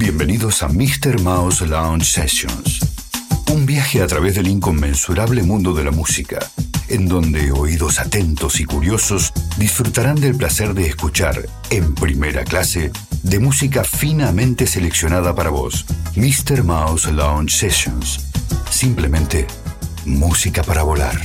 Bienvenidos a Mr. Mouse Lounge Sessions. Un viaje a través del inconmensurable mundo de la música, en donde oídos atentos y curiosos disfrutarán del placer de escuchar, en primera clase, de música finamente seleccionada para vos. Mr. Mouse Lounge Sessions. Simplemente música para volar.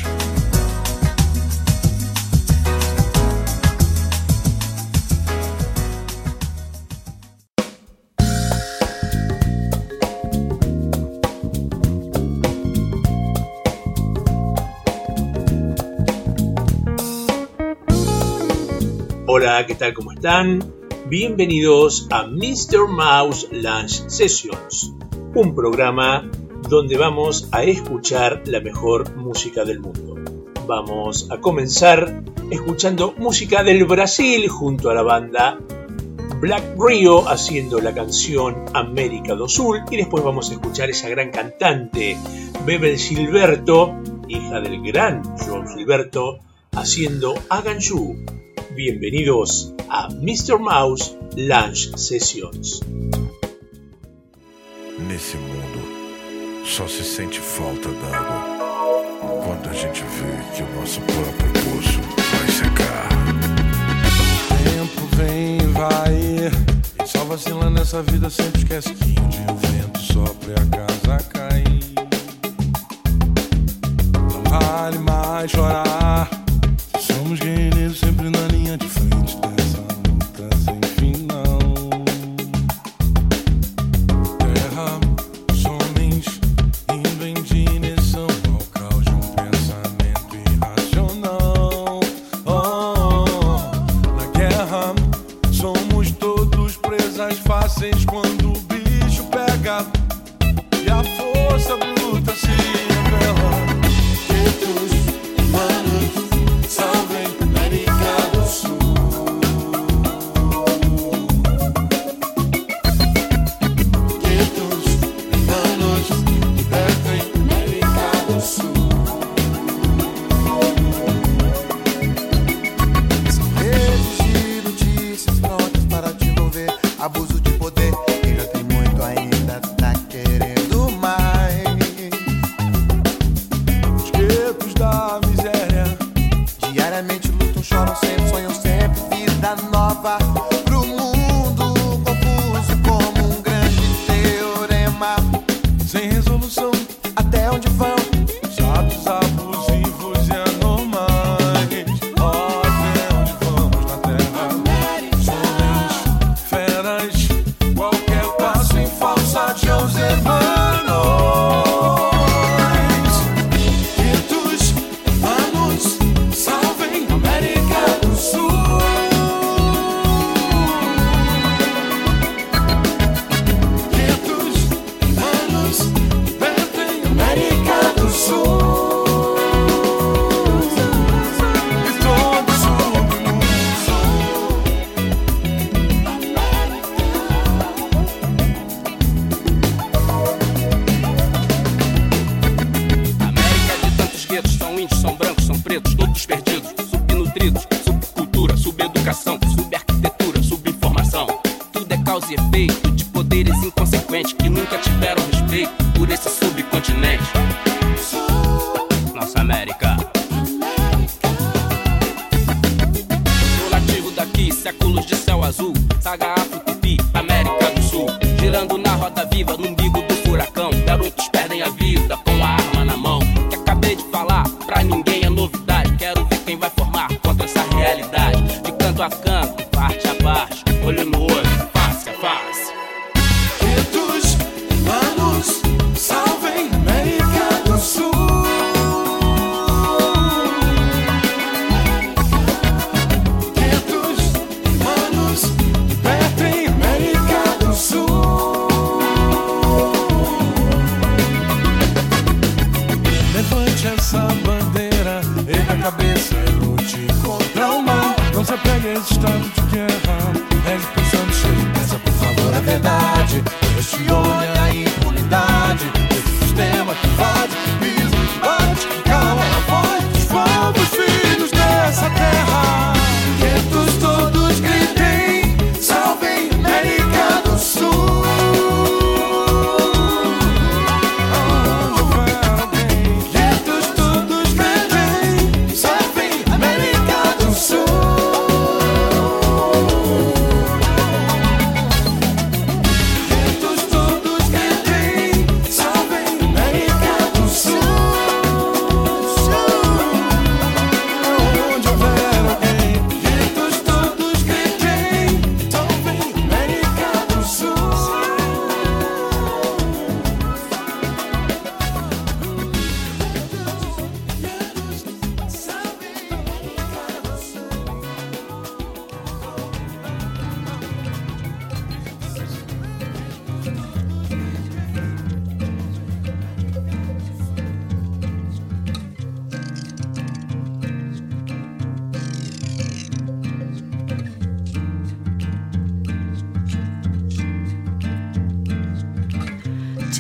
¿Qué tal? ¿Cómo están? Bienvenidos a Mr. Mouse Lunch Sessions, un programa donde vamos a escuchar la mejor música del mundo. Vamos a comenzar escuchando música del Brasil junto a la banda Black Rio haciendo la canción América do Sul y después vamos a escuchar esa gran cantante Bebel Gilberto, hija del gran João Gilberto, haciendo Aganju. Bienvenidos a Mr. Mouse Lunch Sessions. Nesse mundo, só se sente falta d'água quando a gente vê que o nosso próprio poço vai secar. Tempo vem e vai, só vacila nessa vida sempre esquece que um dia o vento sopra e a casa cair. Não vale mais chorar,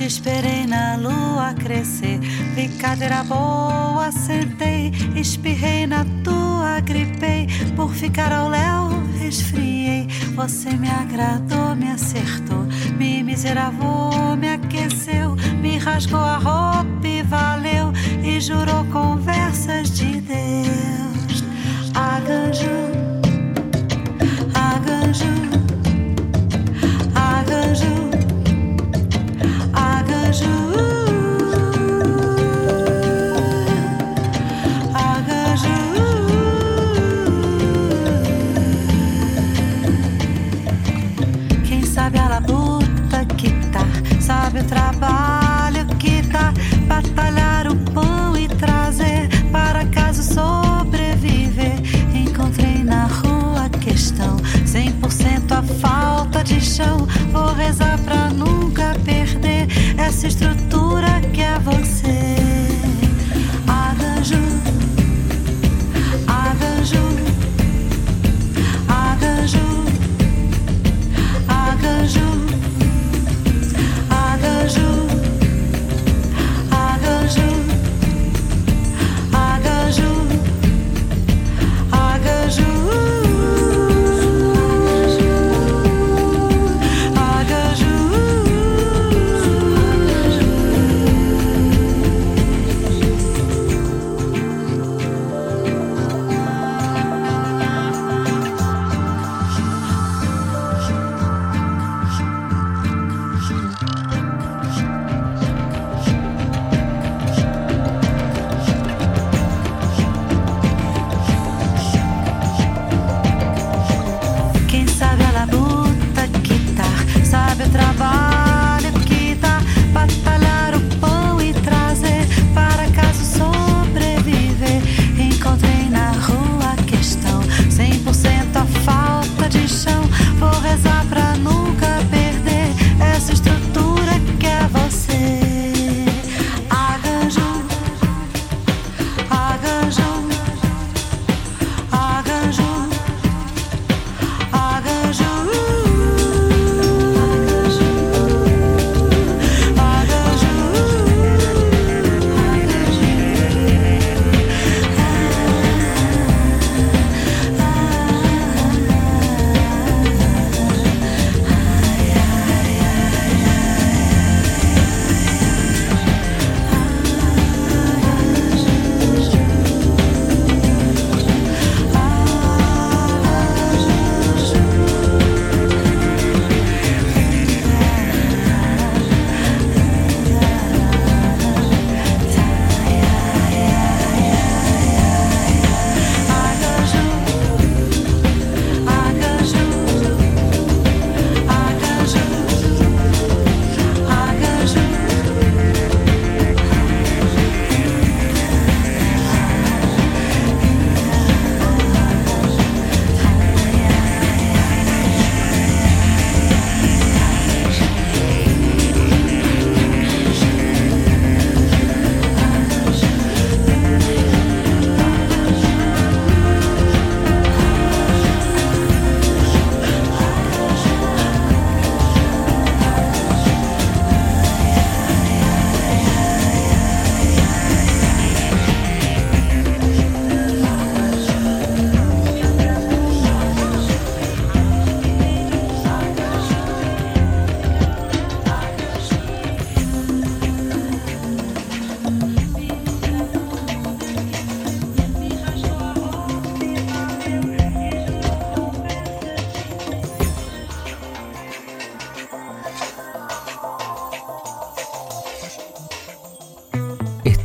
esperei na lua crescer, vi cadeira boa, sentei, espirrei na tua, gripei, por ficar ao léu, resfriei. Você me agradou, me acertou, me miseravou, me aqueceu, me rasgou a roupa e valeu, e jurou conversas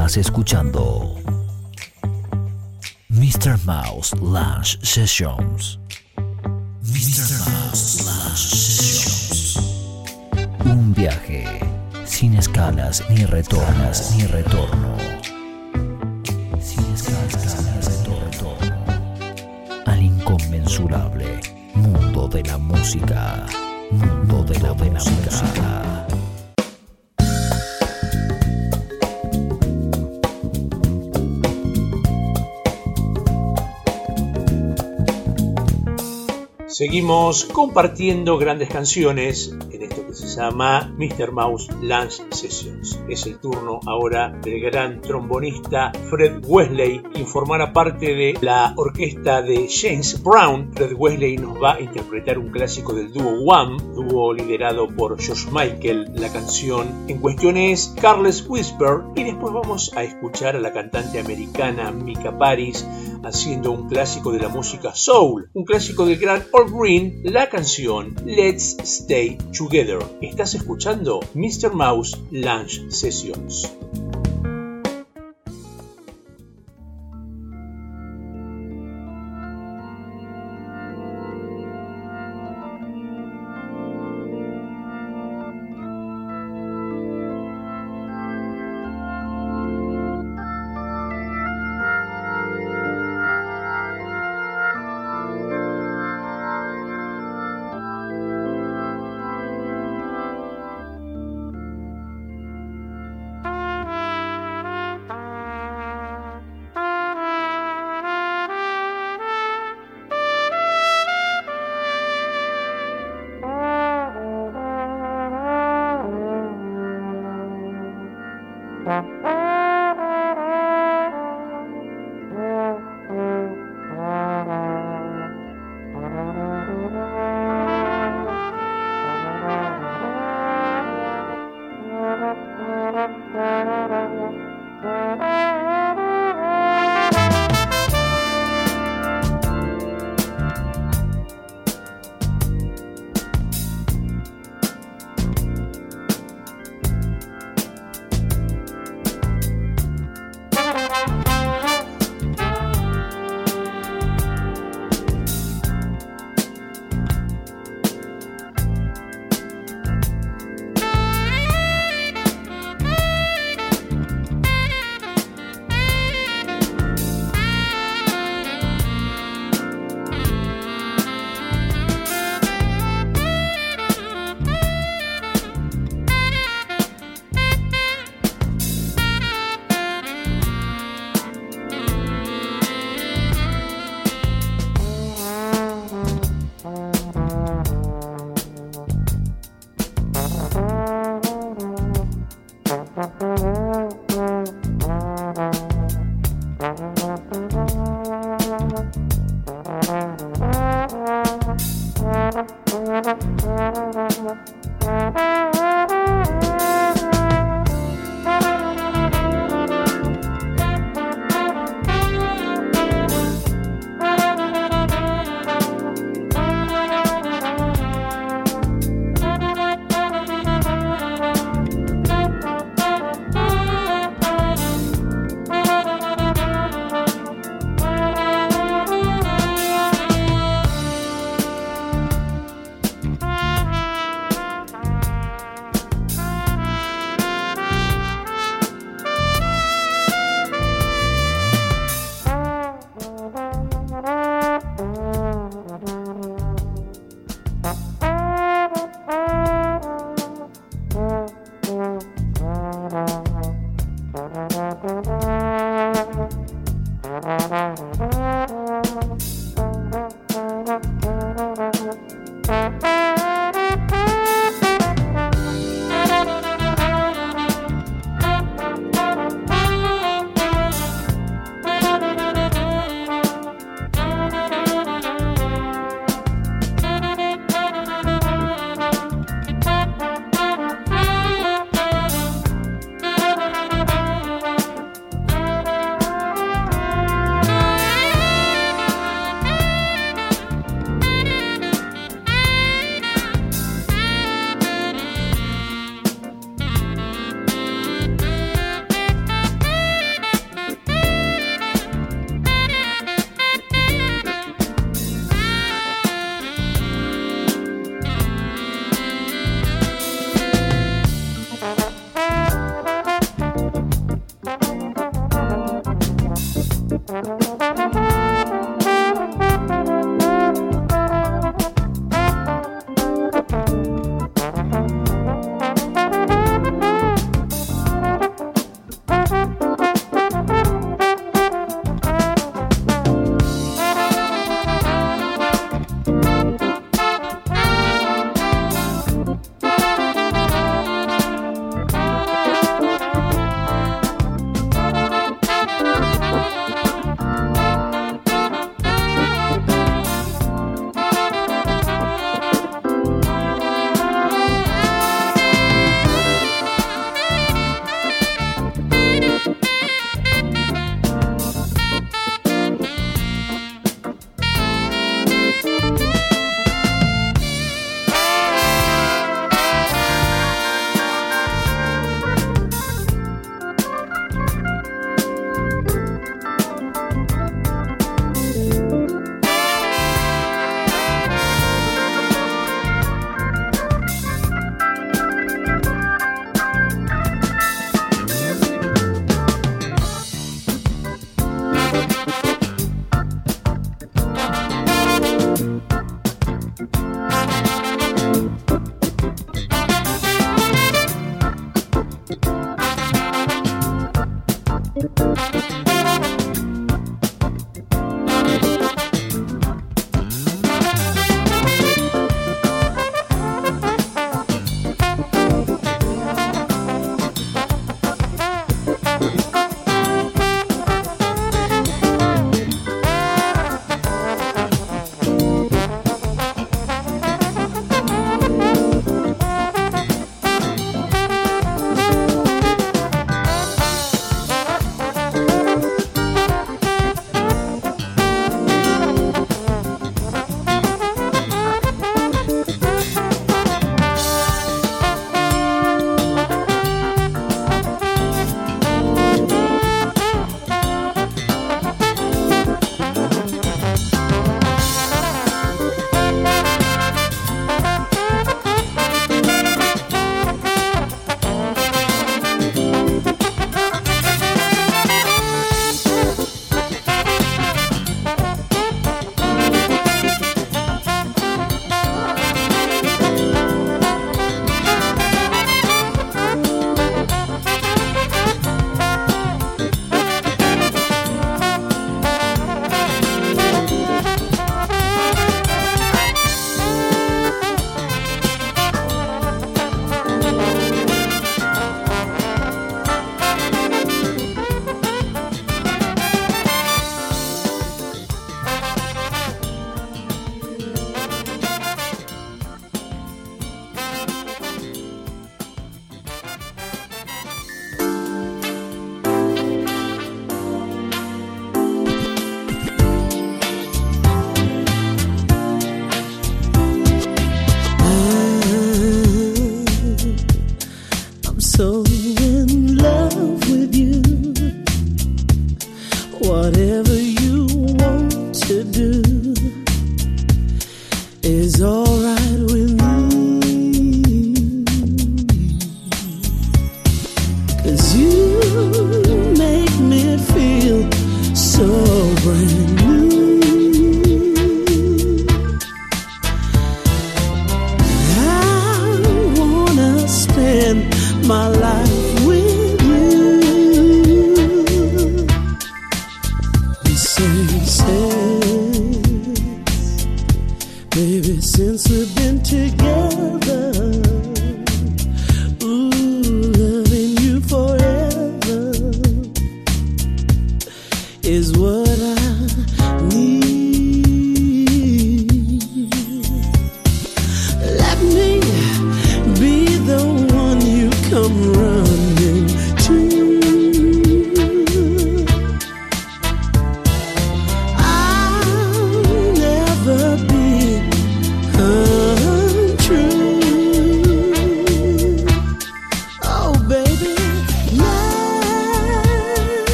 escuchando Mr. Mouse Lunch Sessions. Mr. Mouse Lunch Sessions. Un viaje sin escalas ni retornas ni retorno. Seguimos compartiendo grandes canciones llama Mr. Mouse Lunch Sessions. Es el turno ahora del gran trombonista Fred Wesley, quien formará parte de la orquesta de James Brown. Fred Wesley nos va a interpretar un clásico del dúo Wham, dúo liderado por Josh Michael. La canción en cuestión es Carles Whisper y después vamos a escuchar a la cantante americana Mika Paris haciendo un clásico de la música soul, un clásico del gran All Green, la canción Let's Stay Together. Estás escuchando Mr. Mouse Lunch Sessions.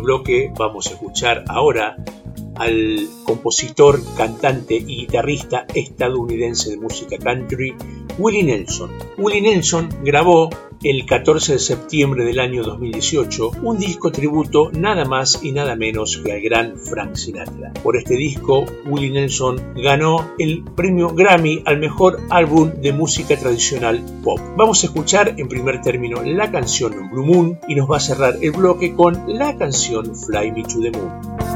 Bloque vamos a escuchar ahora al compositor, cantante y guitarrista estadounidense de música country, Willie Nelson. Willie Nelson grabó el 14 de septiembre del año 2018 un disco tributo nada más y nada menos que al gran Frank Sinatra. Por este disco, Willie Nelson ganó el premio Grammy al mejor álbum de música tradicional pop. Vamos a escuchar en primer término la canción Blue Moon y nos va a cerrar el bloque con la canción Fly Me to the Moon.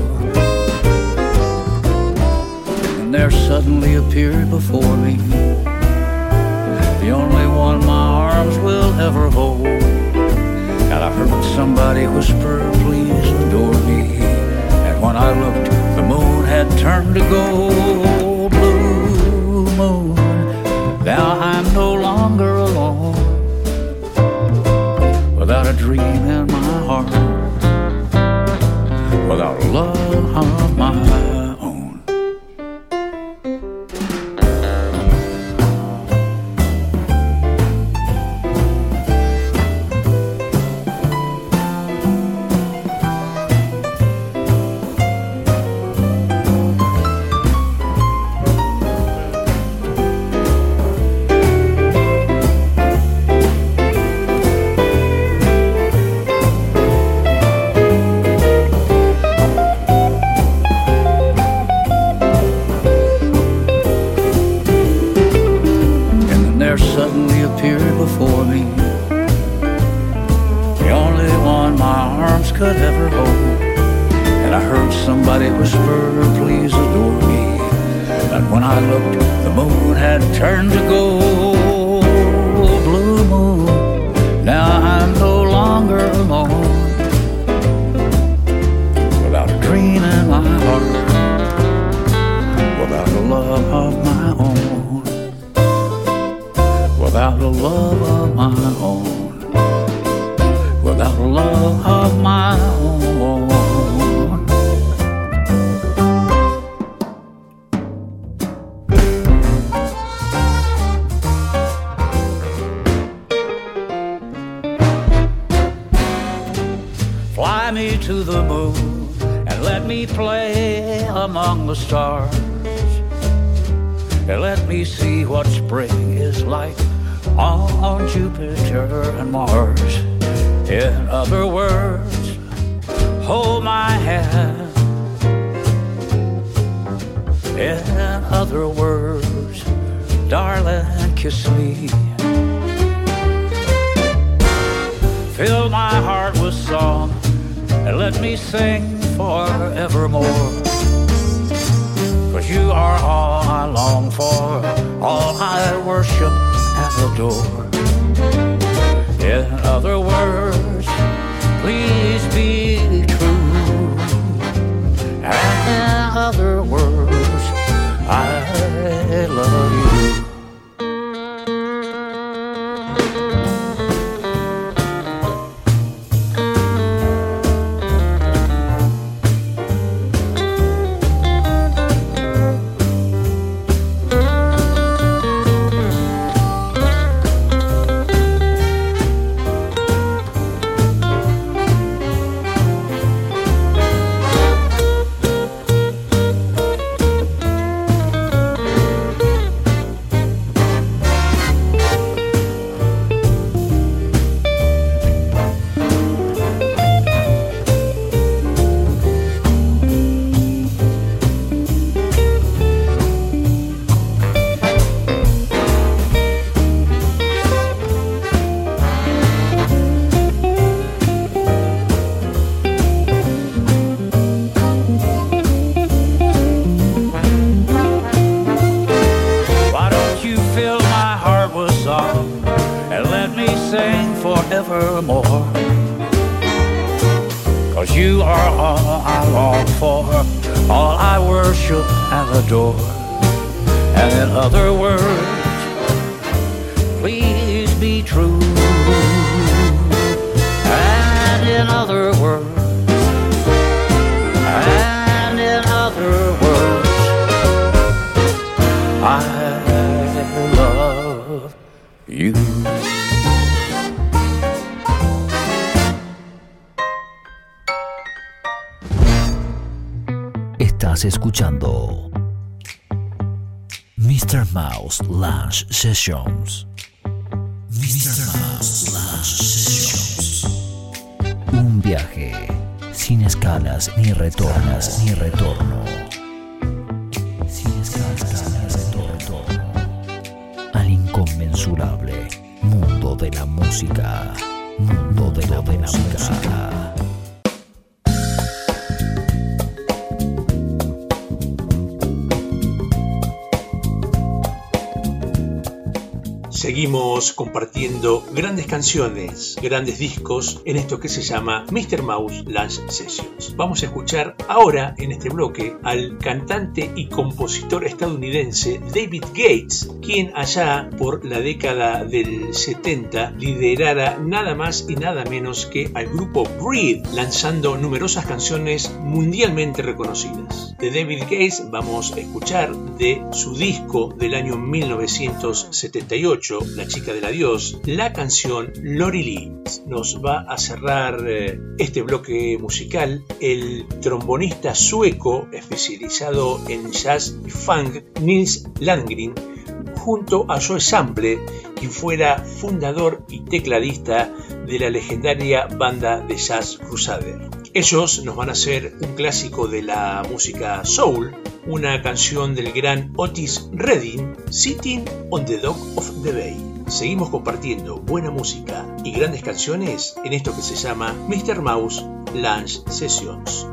and there suddenly appeared before me the only one my arms will ever hold. And I heard somebody whisper, please adore me. And when I looked, the moon had turned to gold. Mr. Un viaje sin escalas ni retornas ni retorno. Sin escalas ni retorno. Al inconmensurable mundo de la música. Mundo de la, de la música. Seguimos compartiendo grandes canciones, grandes discos en esto que se llama Mr. Mouse Lunch Sessions. Vamos a escuchar ahora en este bloque al cantante y compositor estadounidense David Gates, quien allá por la década del 70 liderara nada más y nada menos que al grupo Breed, lanzando numerosas canciones mundialmente reconocidas. De David Gates vamos a escuchar de su disco del año 1978 la chica del adiós, la canción Lori Lee. Nos va a cerrar eh, este bloque musical el trombonista sueco especializado en jazz y funk Nils Landgren junto a Joe Sample, quien fuera fundador y tecladista de la legendaria banda de jazz Crusader. Ellos nos van a hacer un clásico de la música soul, una canción del gran Otis Redding, Sitting on the Dock of the Bay. Seguimos compartiendo buena música y grandes canciones en esto que se llama Mr. Mouse Lunch Sessions.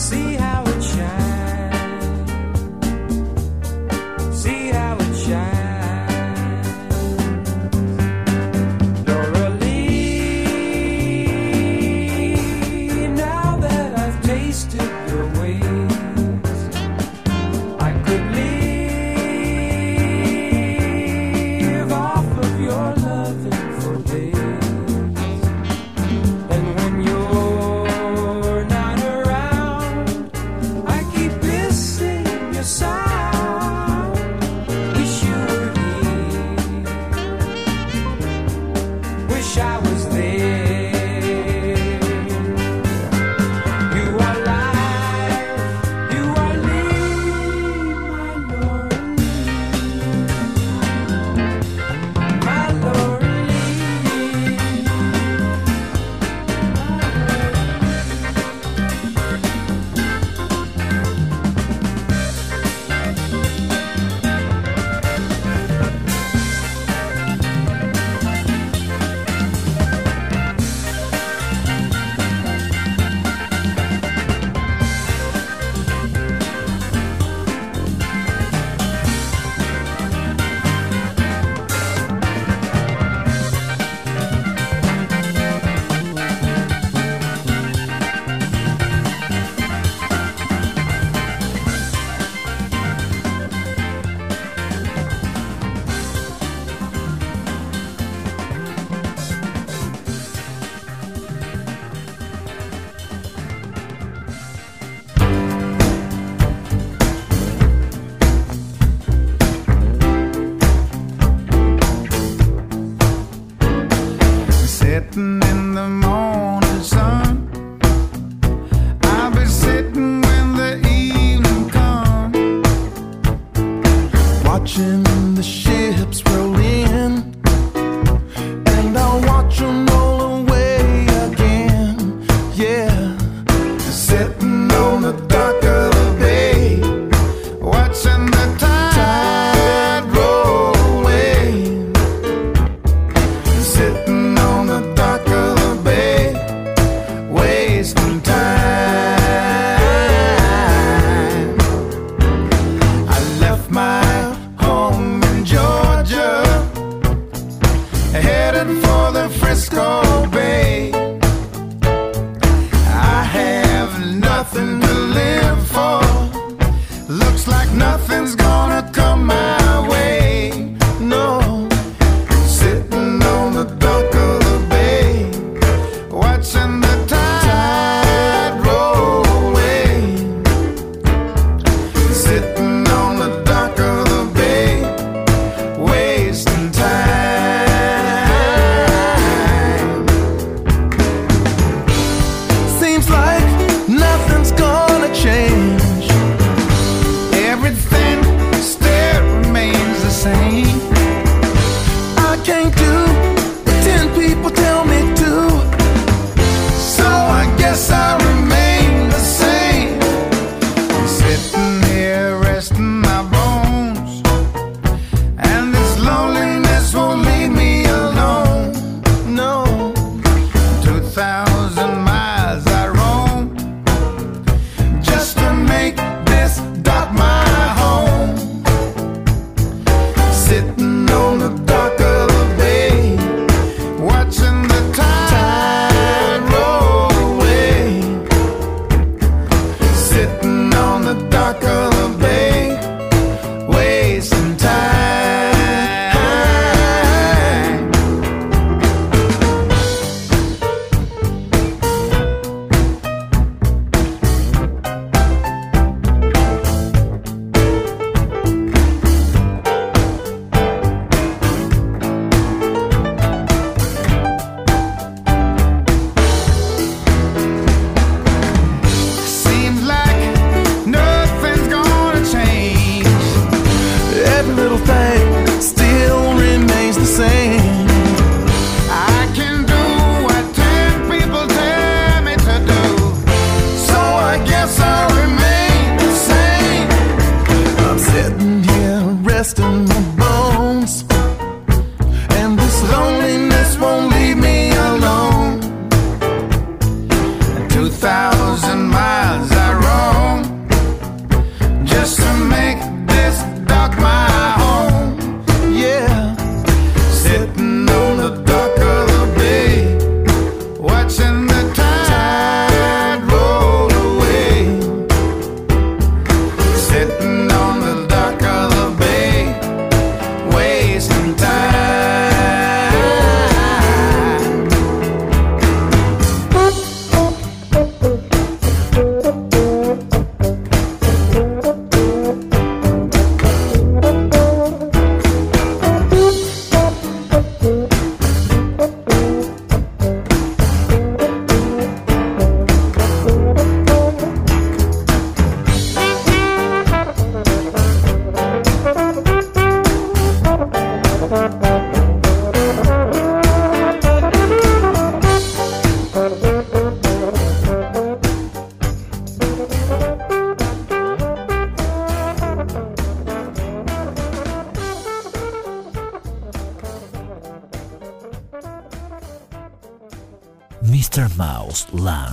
See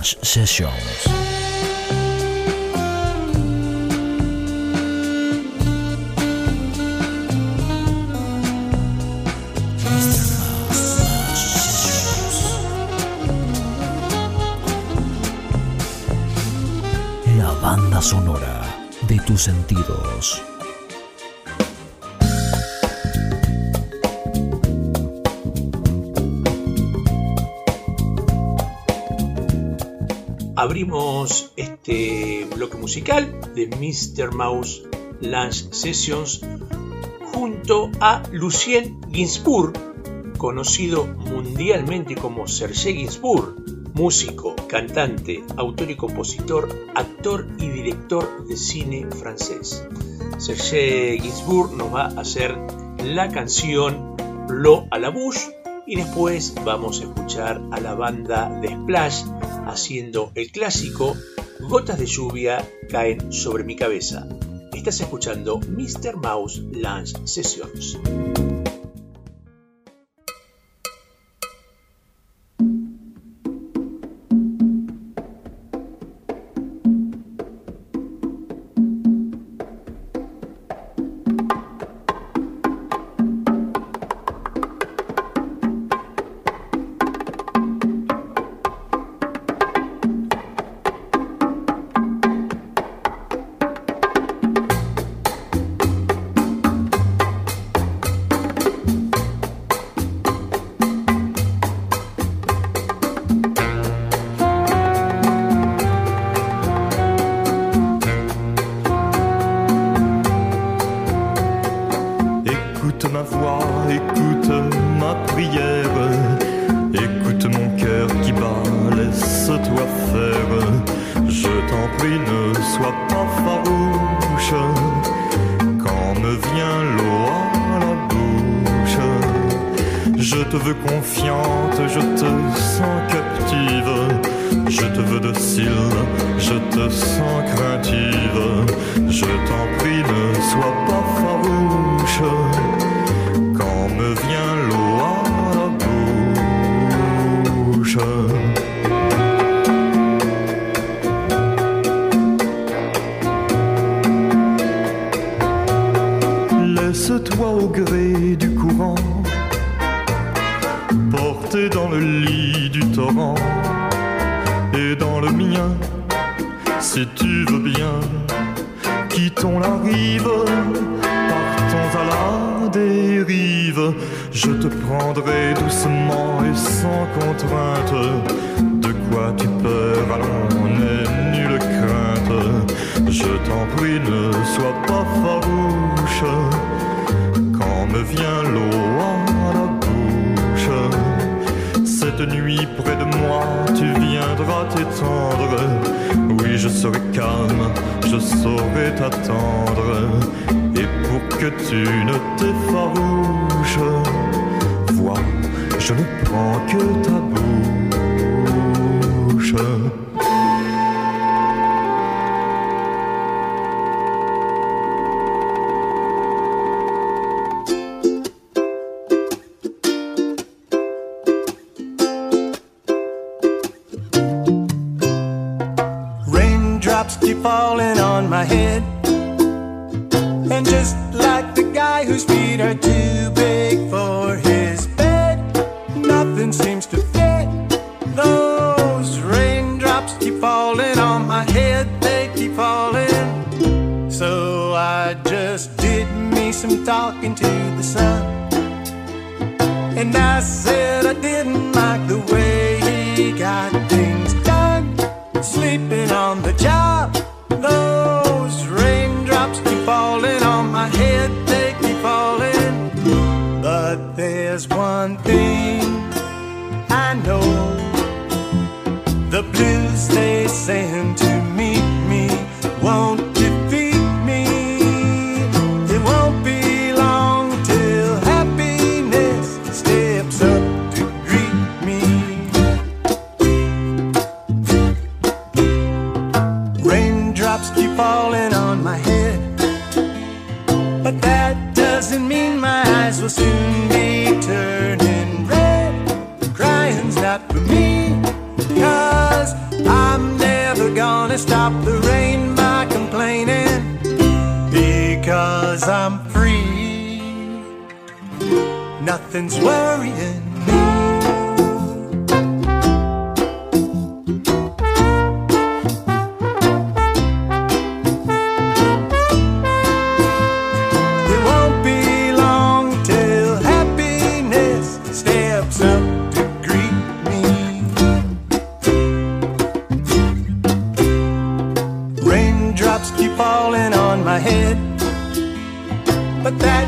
sessies. Abrimos este bloque musical de Mr. Mouse Lunch Sessions junto a Lucien Ginsburg, conocido mundialmente como Serge Ginsburg, músico, cantante, autor y compositor, actor y director de cine francés. Serge Ginsburg nos va a hacer la canción Lo a la Bouche y después vamos a escuchar a la banda de Splash haciendo el clásico Gotas de lluvia caen sobre mi cabeza. Estás escuchando Mr. Mouse Lunch Sessions. Toi au gré du courant, porté dans le lit du torrent. Et dans le mien, si tu veux bien, quittons la rive, partons à la dérive, je te prendrai doucement et sans contrainte, de quoi tu peur, allons, n'aie nulle crainte, je t'en prie, ne sois pas farouche, me vient l'eau à la bouche, cette nuit près de moi, tu viendras t'étendre, oui je serai calme, je saurai t'attendre, et pour que tu ne t'effarouches, vois, je ne prends que ta bouche. I just did me some talking to the sun. And I said I didn't like the way he got things done. Sleeping on the job. Those raindrops keep falling on my head, they keep falling. But there's one thing I know the blues they send to nothing's worrying me. It won't be long till happiness steps up to greet me. Raindrops keep falling on my head, but that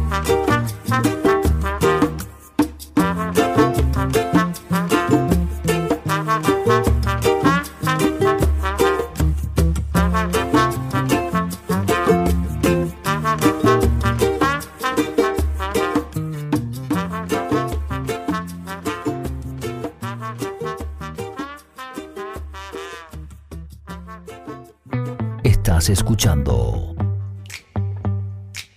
Escuchando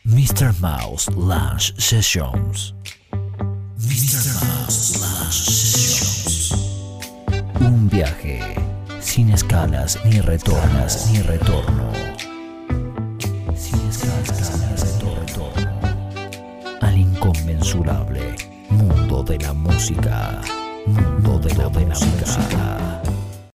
Mr. Mouse Lunch Sessions. Mr. Mouse Lunch Sessions. Un viaje sin escalas ni retornas ni retorno. Sin escalas ni retorno. Al inconmensurable mundo de la música. Mundo de la música.